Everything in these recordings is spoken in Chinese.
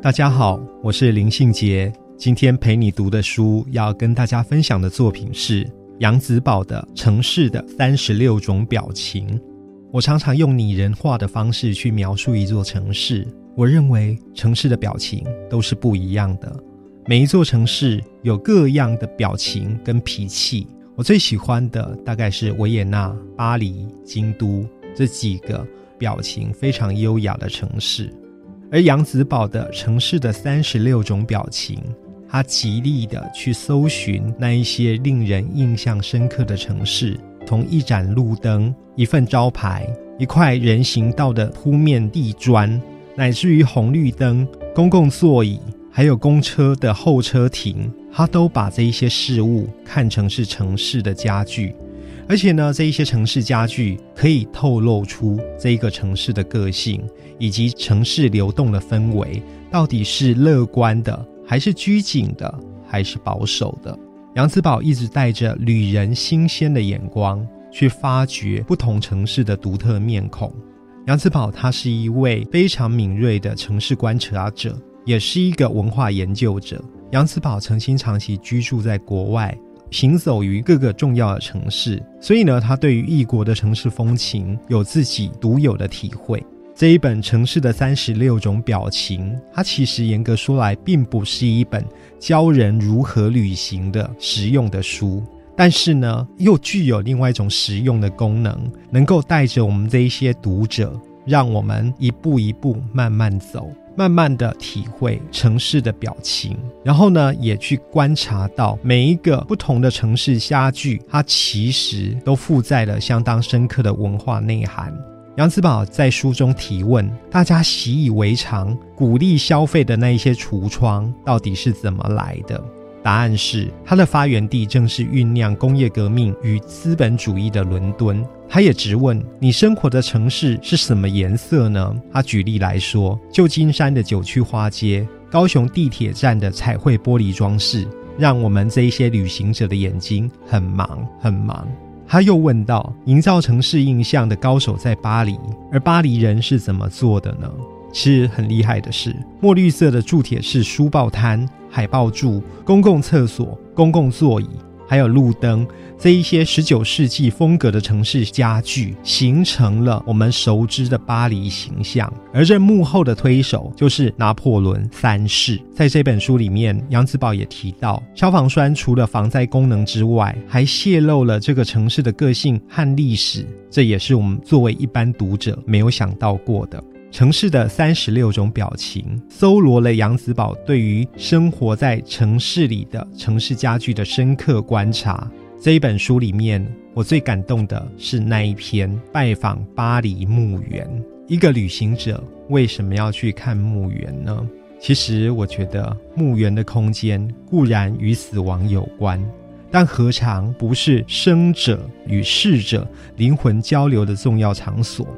大家好，我是林信杰。今天陪你读的书，要跟大家分享的作品是杨子宝的《城市的三十六种表情》。我常常用拟人化的方式去描述一座城市。我认为城市的表情都是不一样的，每一座城市有各样的表情跟脾气。我最喜欢的大概是维也纳、巴黎、京都这几个表情非常优雅的城市。而杨子宝的城市的三十六种表情，他极力的去搜寻那一些令人印象深刻的城市，从一盏路灯、一份招牌、一块人行道的铺面地砖，乃至于红绿灯、公共座椅，还有公车的候车亭，他都把这一些事物看成是城市的家具。而且呢，这一些城市家具可以透露出这一个城市的个性，以及城市流动的氛围到底是乐观的，还是拘谨的，还是保守的。杨子宝一直带着旅人新鲜的眼光去发掘不同城市的独特面孔。杨子宝他是一位非常敏锐的城市观察者，也是一个文化研究者。杨子宝曾经长期居住在国外。行走于各个重要的城市，所以呢，他对于异国的城市风情有自己独有的体会。这一本《城市的三十六种表情》，它其实严格说来，并不是一本教人如何旅行的实用的书，但是呢，又具有另外一种实用的功能，能够带着我们这一些读者，让我们一步一步慢慢走。慢慢的体会城市的表情，然后呢，也去观察到每一个不同的城市家具，它其实都附在了相当深刻的文化内涵。杨子宝在书中提问：大家习以为常、鼓励消费的那一些橱窗，到底是怎么来的？答案是，它的发源地正是酝酿工业革命与资本主义的伦敦。他也直问：“你生活的城市是什么颜色呢？”他举例来说，旧金山的九曲花街、高雄地铁站的彩绘玻璃装饰，让我们这一些旅行者的眼睛很忙很忙。他又问道：“营造城市印象的高手在巴黎，而巴黎人是怎么做的呢？”其实很厉害的是，墨绿色的铸铁式书报摊。海报柱、公共厕所、公共座椅，还有路灯，这一些十九世纪风格的城市家具，形成了我们熟知的巴黎形象。而这幕后的推手就是拿破仑三世。在这本书里面，杨子宝也提到，消防栓除了防灾功能之外，还泄露了这个城市的个性和历史。这也是我们作为一般读者没有想到过的。城市的三十六种表情，搜罗了杨子宝对于生活在城市里的城市家具的深刻观察。这一本书里面，我最感动的是那一篇拜访巴黎墓园。一个旅行者为什么要去看墓园呢？其实，我觉得墓园的空间固然与死亡有关，但何尝不是生者与逝者灵魂交流的重要场所？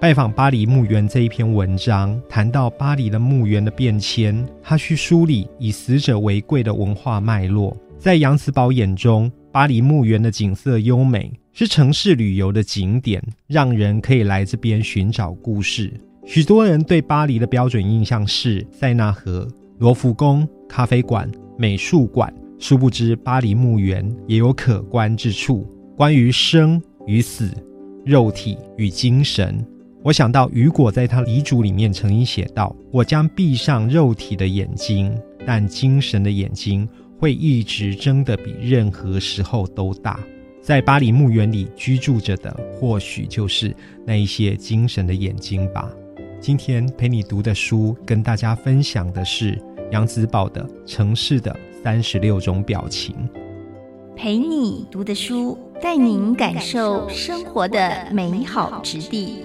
拜访巴黎墓园这一篇文章谈到巴黎的墓园的变迁，他去梳理以死者为贵的文化脉络。在杨子宝眼中，巴黎墓园的景色优美，是城市旅游的景点，让人可以来这边寻找故事。许多人对巴黎的标准印象是塞纳河、罗浮宫、咖啡馆、美术馆，殊不知巴黎墓园也有可观之处。关于生与死、肉体与精神。我想到雨果在他遗嘱里面曾经写道：“我将闭上肉体的眼睛，但精神的眼睛会一直睁得比任何时候都大。”在巴黎墓园里居住着的，或许就是那一些精神的眼睛吧。今天陪你读的书，跟大家分享的是杨子宝的《城市的三十六种表情》。陪你读的书，带您感受生活的美好之地。